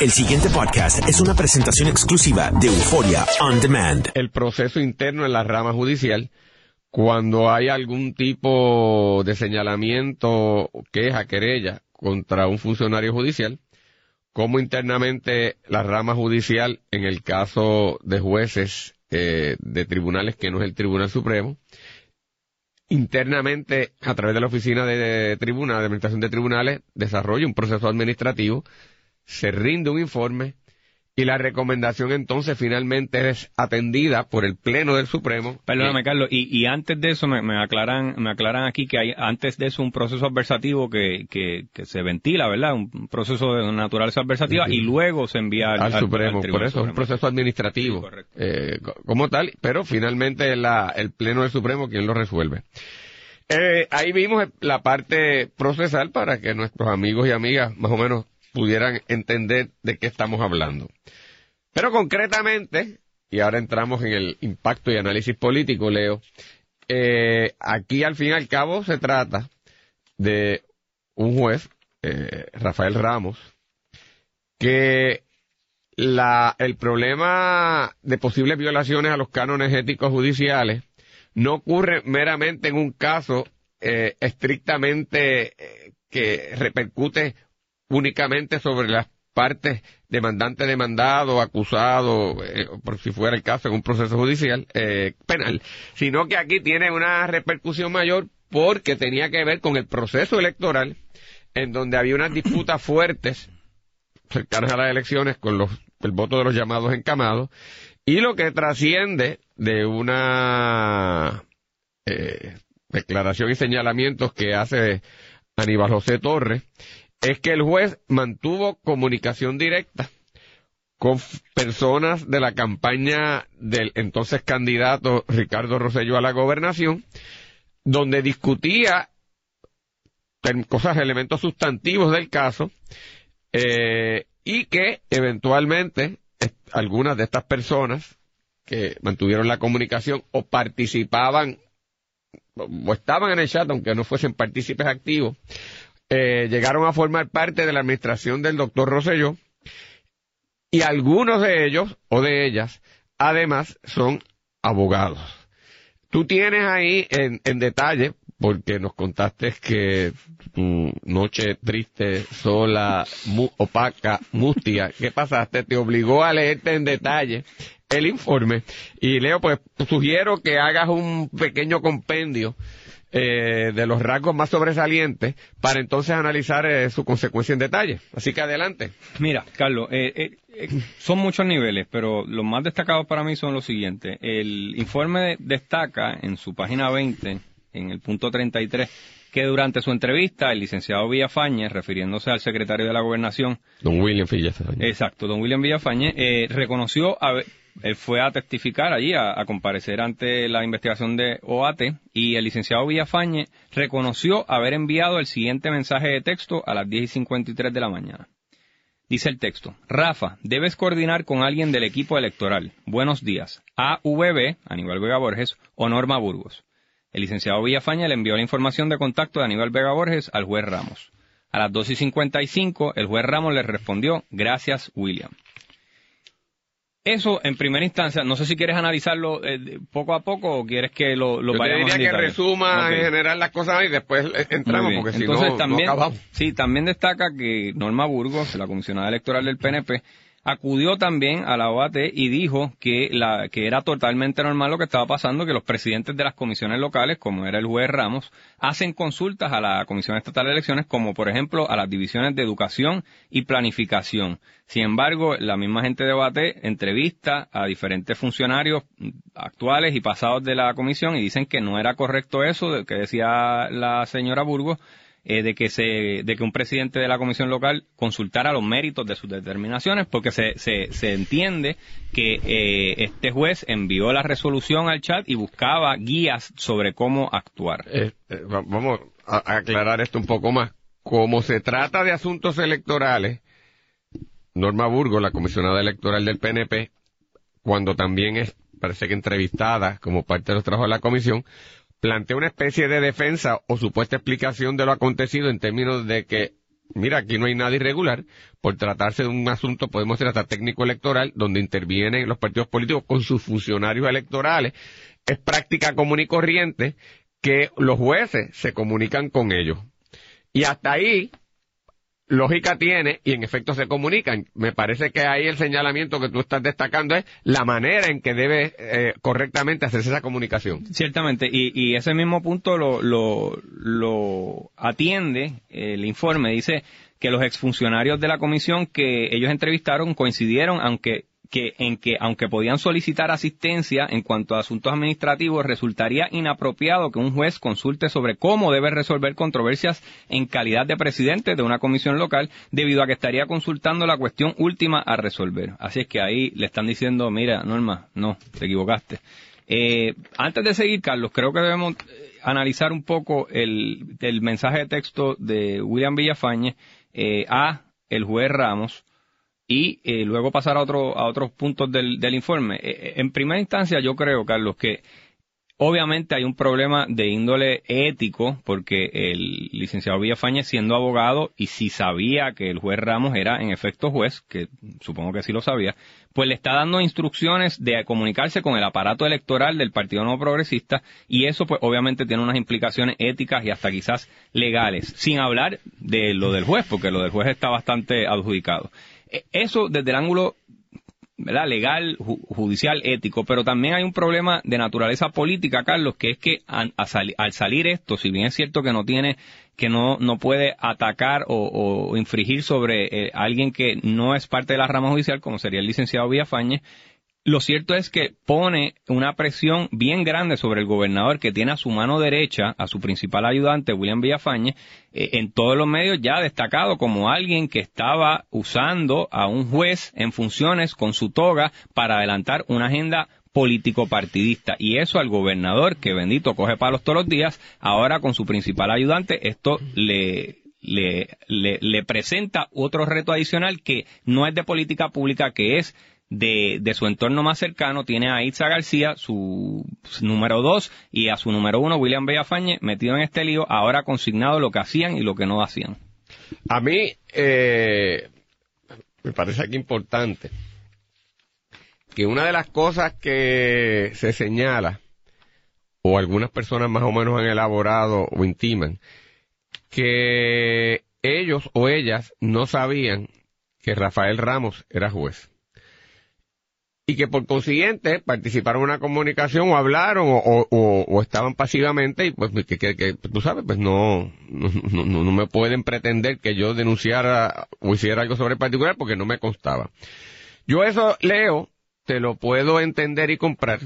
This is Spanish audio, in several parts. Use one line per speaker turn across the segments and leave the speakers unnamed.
El siguiente podcast es una presentación exclusiva de Euforia On Demand.
El proceso interno en la rama judicial, cuando hay algún tipo de señalamiento, queja, querella contra un funcionario judicial, como internamente la rama judicial, en el caso de jueces eh, de tribunales que no es el Tribunal Supremo, internamente, a través de la Oficina de Tribunal, de Administración de Tribunales, desarrolla un proceso administrativo se rinde un informe y la recomendación entonces finalmente es atendida por el Pleno del Supremo.
Perdóname, Carlos, y, antes de eso me, aclaran me aclaran aquí que hay antes de eso un proceso adversativo que, que, se ventila, ¿verdad? Un proceso de naturaleza adversativa y luego se envía
al, Supremo. por eso es un proceso administrativo eh, como tal, pero finalmente la, el Pleno del Supremo quien lo resuelve. Eh, ahí vimos la parte procesal para que nuestros amigos y amigas más o menos pudieran entender de qué estamos hablando. Pero concretamente, y ahora entramos en el impacto y análisis político, Leo, eh, aquí al fin y al cabo se trata de un juez, eh, Rafael Ramos, que el problema de posibles violaciones a los cánones éticos judiciales no ocurre meramente en un caso eh, estrictamente que repercute únicamente sobre las partes demandante, demandado, acusado, eh, por si fuera el caso en un proceso judicial eh, penal, sino que aquí tiene una repercusión mayor porque tenía que ver con el proceso electoral en donde había unas disputas fuertes cercanas a las elecciones con los, el voto de los llamados encamados y lo que trasciende de una eh, declaración y señalamientos que hace Aníbal José Torres es que el juez mantuvo comunicación directa con personas de la campaña del entonces candidato Ricardo Rosselló a la gobernación, donde discutía cosas, elementos sustantivos del caso, eh, y que eventualmente algunas de estas personas que mantuvieron la comunicación o participaban o estaban en el chat, aunque no fuesen partícipes activos, eh, llegaron a formar parte de la administración del doctor Rosselló y algunos de ellos o de ellas además son abogados. Tú tienes ahí en, detalle, porque nos contaste que tu noche triste, sola, opaca, mustia, ¿qué pasaste? Te obligó a leerte en detalle el informe. Y Leo, pues sugiero que hagas un pequeño compendio eh, de los rasgos más sobresalientes para entonces analizar eh, su consecuencia en detalle. Así que adelante.
Mira, Carlos, eh, son muchos niveles, pero los más destacados para mí son los siguientes. El informe destaca en su página 20, en el punto 33, que durante su entrevista el licenciado Villafañe, refiriéndose al secretario de la Gobernación,
don William Villafañe,
exacto, don William Villafañe, eh, reconoció él fue a testificar allí, a, comparecer ante la investigación de OAT, y el licenciado Villafañe reconoció haber enviado el siguiente mensaje de texto a las 10 y 53 de la mañana. Dice el texto, Rafa, debes coordinar con alguien del equipo electoral. Buenos días. AVB, Aníbal Vega Borges, o Norma Burgos. El licenciado Villafañe le envió la información de contacto de Aníbal Vega Borges al juez Ramos. A las 2 y 55, el juez Ramos le respondió, gracias, William. Eso, en primera instancia, no sé si quieres analizarlo eh, poco a poco o quieres que lo, lo
Yo te diría que resuma en general las cosas y después entramos, porque si no,
también,
acabamos.
Sí, también destaca que Norma Burgos, la comisionada electoral del PNP, acudió también a la OAT y dijo que, la, que era totalmente normal lo que estaba pasando, que los presidentes de las comisiones locales, como era el juez Ramos, hacen consultas a la Comisión Estatal de Elecciones, como por ejemplo a las divisiones de educación y planificación. Sin embargo, la misma gente de OAT entrevista a diferentes funcionarios actuales y pasados de la comisión y dicen que no era correcto eso, que decía la señora Burgos, eh, de que se de que un presidente de la comisión local consultara los méritos de sus determinaciones porque se, se, se entiende que eh, este juez envió la resolución al chat y buscaba guías sobre cómo actuar.
Eh, vamos a aclarar esto un poco más. Como se trata de asuntos electorales, Norma Burgo, la comisionada electoral del PNP, cuando también es, parece que entrevistada como parte de los trabajos de la comisión, plantea una especie de defensa o supuesta explicación de lo acontecido en términos de que mira, aquí no hay nada irregular, por tratarse de un asunto, podemos ser hasta técnico electoral, donde intervienen los partidos políticos con sus funcionarios electorales, es práctica común y corriente que los jueces se comunican con ellos. Y hasta ahí, lógica tiene y en efecto se comunican. Me parece que ahí el señalamiento que tú estás destacando es la manera en que debe eh, correctamente hacerse esa comunicación.
Ciertamente, y, y ese mismo punto lo, lo, lo atiende el informe. Dice que los exfuncionarios de la comisión que ellos entrevistaron coincidieron, aunque que en que, aunque podían solicitar asistencia en cuanto a asuntos administrativos, resultaría inapropiado que un juez consulte sobre cómo debe resolver controversias en calidad de presidente de una comisión local, debido a que estaría consultando la cuestión última a resolver. Así es que ahí le están diciendo, mira, Norma, no, te equivocaste. Eh, antes de seguir, Carlos, creo que debemos eh, analizar un poco el, el mensaje de texto de William Villafañe eh, a el juez Ramos, y eh, luego pasar a, otro, a otros puntos del, del informe. Eh, eh, en primera instancia, yo creo, Carlos, que obviamente hay un problema de índole ético, porque el licenciado Villafañez, siendo abogado, y si sabía que el juez Ramos era en efecto juez, que supongo que sí lo sabía, pues le está dando instrucciones de comunicarse con el aparato electoral del Partido Nuevo Progresista, y eso pues obviamente tiene unas implicaciones éticas y hasta quizás legales, sin hablar de lo del juez, porque lo del juez está bastante adjudicado. E, eso desde el ángulo ¿verdad? legal, judicial, ético, pero también hay un problema de naturaleza política, Carlos, que es que al salir esto, si bien es cierto que no tiene, que no, no puede atacar o, infringir sobre eh, alguien que no es parte de la rama judicial, como sería el licenciado Villafañe, lo cierto es que pone una presión bien grande sobre el gobernador que tiene a su mano derecha a su principal ayudante, William Villafañe, eh, en todos los medios ya destacado como alguien que estaba usando a un juez en funciones con su toga para adelantar una agenda político partidista y eso al gobernador que bendito coge palos todos los días ahora con su principal ayudante esto le le, le, le presenta otro reto adicional que no es de política pública que es de, de, su entorno más cercano tiene a Itza García, su, número dos, y a su número uno, William Bellafañe, metido en este lío, ahora consignado lo que hacían y lo que no hacían.
A mí, eh, me parece aquí importante que una de las cosas que se señala, o algunas personas más o menos han elaborado o intiman, que ellos o ellas no sabían que Rafael Ramos era juez y que por consiguiente participaron en una comunicación o hablaron o, estaban pasivamente y pues que, que, tú sabes pues no no, no me pueden pretender que yo denunciara o hiciera algo sobre el particular porque no me constaba. Yo eso leo, te lo puedo entender y comprar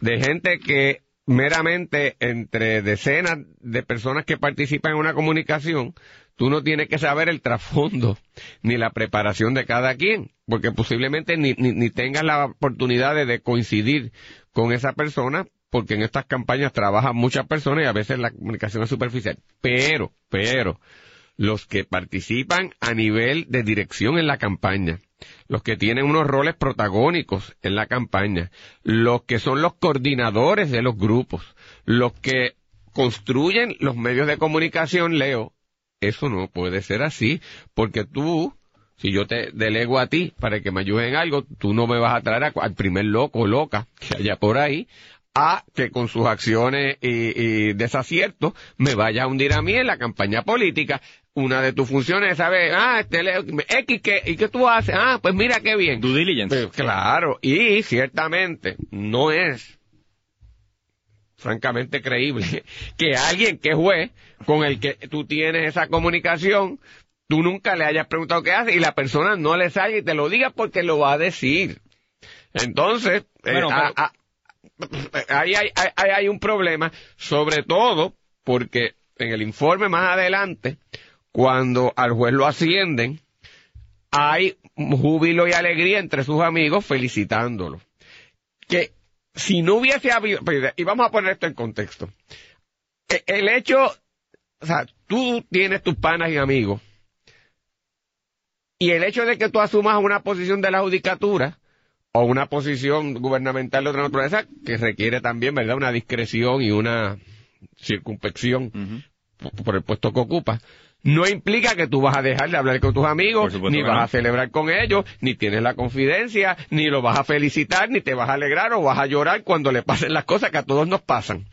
de gente que meramente entre decenas de personas que participan en una comunicación tú no tienes que saber el trasfondo ni la preparación de cada quien, porque posiblemente ni, ni, tengas la oportunidad de, coincidir con esa persona, porque en estas campañas trabajan muchas personas y a veces la comunicación es superficial. Pero, pero, los que participan a nivel de dirección en la campaña, los que tienen unos roles protagónicos en la campaña, los que son los coordinadores de los grupos, los que construyen los medios de comunicación, Leo, eso no puede ser así, porque tú, si yo te delego a ti para que me ayudes en algo, tú no me vas a traer al primer loco o loca que haya por ahí a que con sus acciones y, desaciertos me vaya a hundir a mí en la campaña política. Una de tus funciones es saber, ah, este X, ¿qué, ¿y qué tú haces? Ah, pues mira qué bien.
Due diligence.
Pues, claro, y ciertamente no es francamente creíble que alguien que juez con el que tú tienes esa comunicación, tú nunca le hayas preguntado qué hace y la persona no le salga y te lo diga porque lo va a decir. Entonces, eh, ahí hay, hay un problema, sobre todo porque en el informe más adelante, cuando al juez lo ascienden, hay júbilo y alegría entre sus amigos felicitándolo. Que si no hubiese habido, pues, y vamos a poner esto en contexto, e, el hecho, o sea, tú tienes tus panas y amigos, y el hecho de que tú asumas una posición de la judicatura, o una posición gubernamental de otra naturaleza, que requiere también, ¿verdad?, una discreción y una circunspección por el puesto que ocupa, no implica que tú vas a dejar de hablar con tus amigos, ni vas a celebrar con ellos, ni tienes la confidencia, ni lo vas a felicitar, ni te vas a alegrar o vas a llorar cuando le pasen las cosas que a todos nos pasan.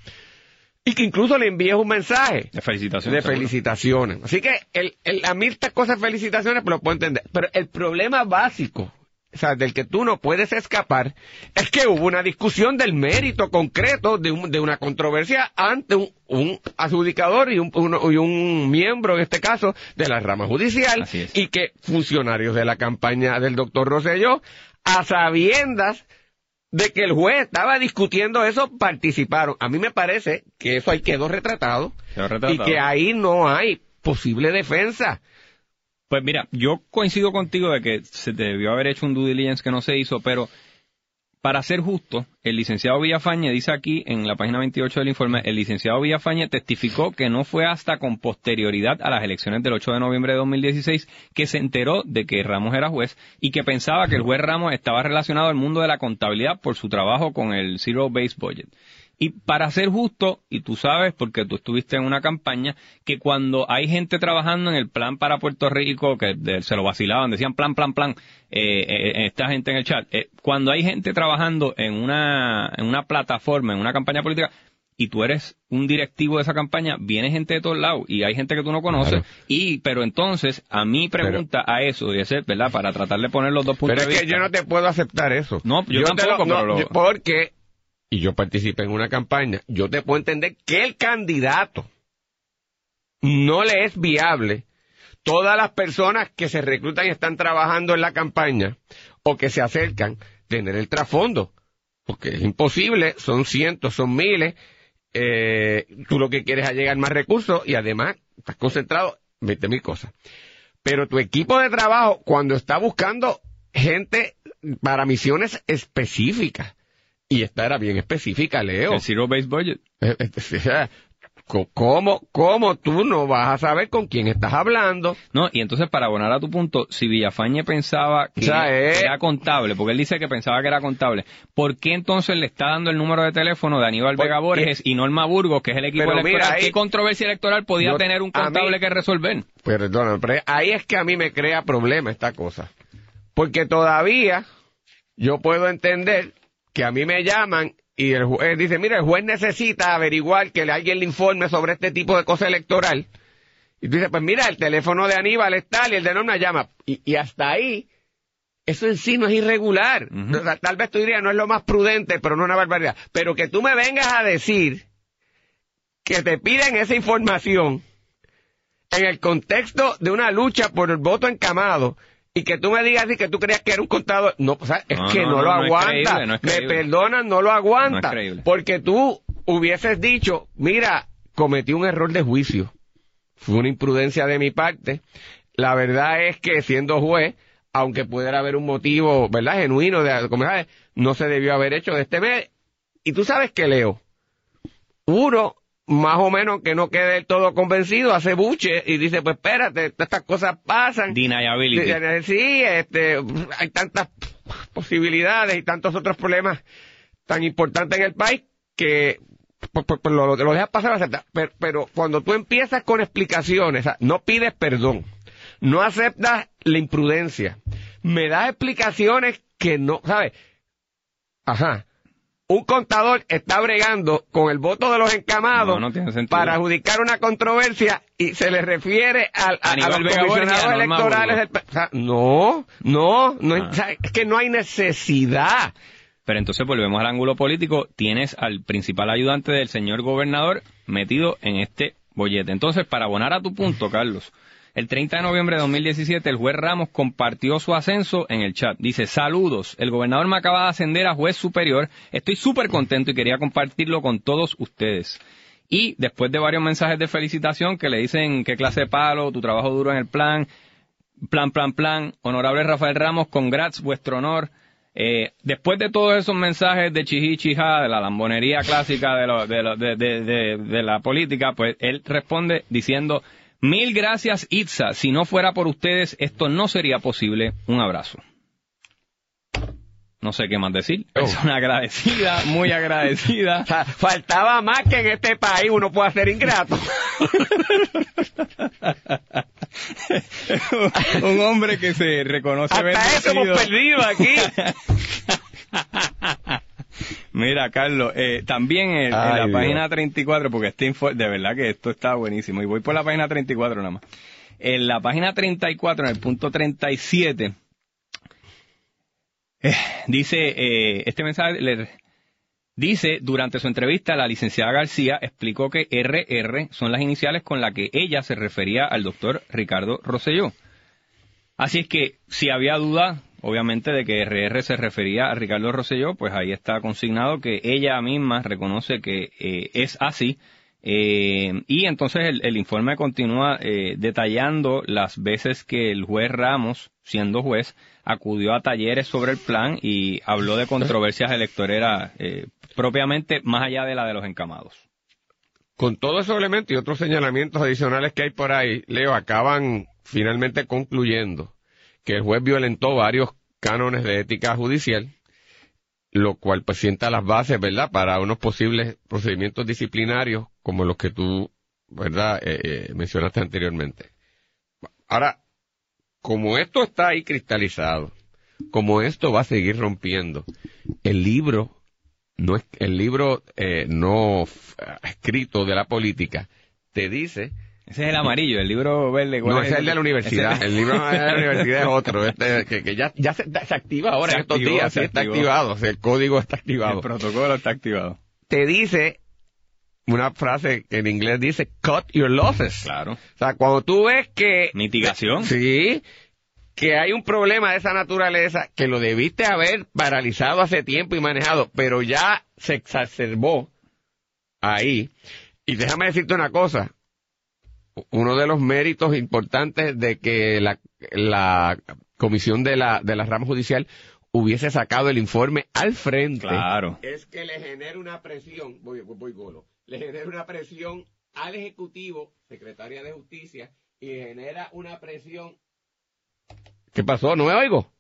Y que incluso le envíes un mensaje.
De felicitaciones.
De felicitaciones. Así que el, el, a mí estas cosas felicitaciones pues lo puedo entender. Pero el problema básico o sea, del que tú no puedes escapar, es que hubo una discusión del mérito concreto de, de una controversia ante un, adjudicador y un, y un, miembro, en este caso, de la rama judicial, y que funcionarios de la campaña del doctor Rosselló, a sabiendas de que el juez estaba discutiendo eso, participaron. A mí me parece que eso ahí quedó retratado, quedó retratado. y que ahí no hay posible defensa.
Pues mira, yo coincido contigo de que se debió haber hecho un due diligence que no se hizo, pero para ser justo, el licenciado Villafañe dice aquí en la página 28 del informe, el licenciado Villafañe testificó que no fue hasta con posterioridad a las elecciones del 8 de noviembre de 2016 que se enteró de que Ramos era juez y que pensaba que el juez Ramos estaba relacionado al mundo de la contabilidad por su trabajo con el Zero Base Budget. Y para ser justo, y tú sabes, porque tú estuviste en una campaña, que cuando hay gente trabajando en el plan para Puerto Rico, que se lo vacilaban, decían plan, plan, plan, eh, eh, esta gente en el chat, eh, cuando hay gente trabajando en una, en una plataforma, en una campaña política, y tú eres un directivo de esa campaña, viene gente de todos lados y hay gente que tú no conoces. Y, pero entonces, a mí pregunta a eso, y ese, ¿verdad? Para tratar de poner los dos puntos
pero
es
que yo no te puedo aceptar eso.
No, yo, tampoco,
Porque y yo participé en una campaña, yo te puedo entender que el candidato no le es viable todas las personas que se reclutan y están trabajando en la campaña o que se acercan tener el trasfondo, porque es imposible, son cientos, son miles, eh, tú lo que quieres es llegar más recursos y además estás concentrado en 20 mil cosas. Pero tu equipo de trabajo, cuando está buscando gente para misiones específicas, y esta era bien específica, Leo.
El Zero Base Budget.
Eh, eh, ¿Cómo, ¿Cómo tú no vas a saber con quién estás hablando?
No, y entonces para abonar a tu punto, si Villafañe pensaba que eh, era contable, porque él dice que pensaba que era contable, ¿por qué entonces le está dando el número de teléfono de Aníbal Vega Borges y Norma Burgos, que es el equipo electoral? ¿Qué controversia electoral podía tener un contable que resolver?
Perdón, pero ahí es que a mí me crea problema esta cosa. Porque todavía yo puedo entender que a mí me llaman y el juez dice, mira, el juez necesita averiguar que alguien le informe sobre este tipo de cosa electoral. Y tú dices, pues mira, el teléfono de Aníbal es tal y el de Norma llama. Y, hasta ahí, eso en sí no es irregular. tal vez tú dirías, no es lo más prudente, pero no es una barbaridad. Pero que tú me vengas a decir que te piden esa información en el contexto de una lucha por el voto encamado, y que tú me digas así que tú creías que era un contador, no, o sea, es que no, lo aguanta, me perdonan, no lo aguanta, porque tú hubieses dicho, mira, cometí un error de juicio, fue una imprudencia de mi parte, la verdad es que siendo juez, aunque pudiera haber un motivo, ¿verdad?, genuino de no se debió haber hecho de este mes, y tú sabes que Leo, uno más o menos que no quede del todo convencido, hace buche y dice, pues espérate, estas cosas pasan.
Deniability.
Sí, este, hay tantas posibilidades y tantos otros problemas tan importantes en el país que pues, pues, pues lo, lo dejas pasar aceptar. Pero, pero, cuando tú empiezas con explicaciones, no pides perdón, no aceptas la imprudencia, me das explicaciones que no, ¿sabes? Ajá un contador está bregando con el voto de los encamados para adjudicar una controversia y se le refiere al, a, los comisionados electorales. no, no, no ah. es que no hay necesidad.
Pero entonces volvemos al ángulo político. Tienes al principal ayudante del señor gobernador metido en este bollete. Entonces, para abonar a tu punto, Carlos, el 30 de noviembre de 2017, el juez Ramos compartió su ascenso en el chat. Dice, saludos, el gobernador me acaba de ascender a juez superior. Estoy súper contento y quería compartirlo con todos ustedes. Y después de varios mensajes de felicitación que le dicen qué clase de palo, tu trabajo duro en el plan, plan, plan, plan, honorable Rafael Ramos, congrats, vuestro honor. Eh, después de todos esos mensajes de chiji chija, de la lambonería clásica de, de la política, pues él responde diciendo, Mil gracias, Itza. Si no fuera por ustedes, esto no sería posible. Un abrazo. no sé qué más decir. Oh. Persona agradecida, muy agradecida.
faltaba más que en este país uno pueda ser ingrato.
Un hombre que se reconoce
Hasta eso hemos perdido aquí.
Mira, Carlos, eh, también en, la página 34, porque este de verdad que esto está buenísimo, y voy por la página 34 nada más. En la página 34, en el punto 37, eh, dice, eh, este mensaje le, dice, durante su entrevista, la licenciada García explicó que RR son las iniciales con las que ella se refería al doctor Ricardo Rosselló. Así es que, si había duda, obviamente, de que RR se refería a Ricardo Rosselló, pues ahí está consignado que ella misma reconoce que eh, es así. y entonces el, informe continúa detallando las veces que el juez Ramos, siendo juez, acudió a talleres sobre el plan y habló de controversias electoreras eh, propiamente más allá de la de los encamados.
Con todos esos elementos y otros señalamientos adicionales que hay por ahí, Leo, acaban finalmente concluyendo que el juez violentó varios cánones de ética judicial, lo cual pues sienta las bases, ¿verdad?, para unos posibles procedimientos disciplinarios como los que tú, ¿verdad?, eh, eh, mencionaste anteriormente. Ahora, como esto está ahí cristalizado, como esto va a seguir rompiendo, el libro no es el libro eh, no escrito de la política te dice
ese es el amarillo, el libro verde.
No, ese es el de la universidad. El libro de la universidad es otro, este, que, ya, ya se, activa ahora en estos días, está activado, el código está activado.
El protocolo está activado.
Te dice una frase que en inglés dice cut your losses.
Claro.
O sea, cuando tú ves que...
Mitigación.
Sí, que hay un problema de esa naturaleza que lo debiste haber paralizado hace tiempo y manejado, pero ya se exacerbó ahí. Y déjame decirte una cosa, uno de los méritos importantes de que la, la comisión de la, de la rama judicial hubiese sacado el informe al frente
claro.
es que le genera una presión, voy, voy golo, le genera una presión al Ejecutivo, Secretaria de Justicia, y genera una presión. ¿Qué pasó? ¿No me oigo?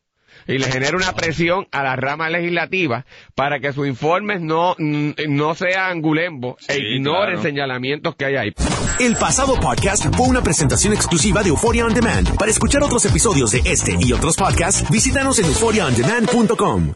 Y le genera una presión a la rama legislativa para que sus informes no, no sean gulembo e ignoren señalamientos que hay ahí.
El pasado podcast fue una presentación exclusiva de Euphoria On Demand. Para escuchar otros episodios de este y otros podcasts, visítanos en euphoriaondemand.com.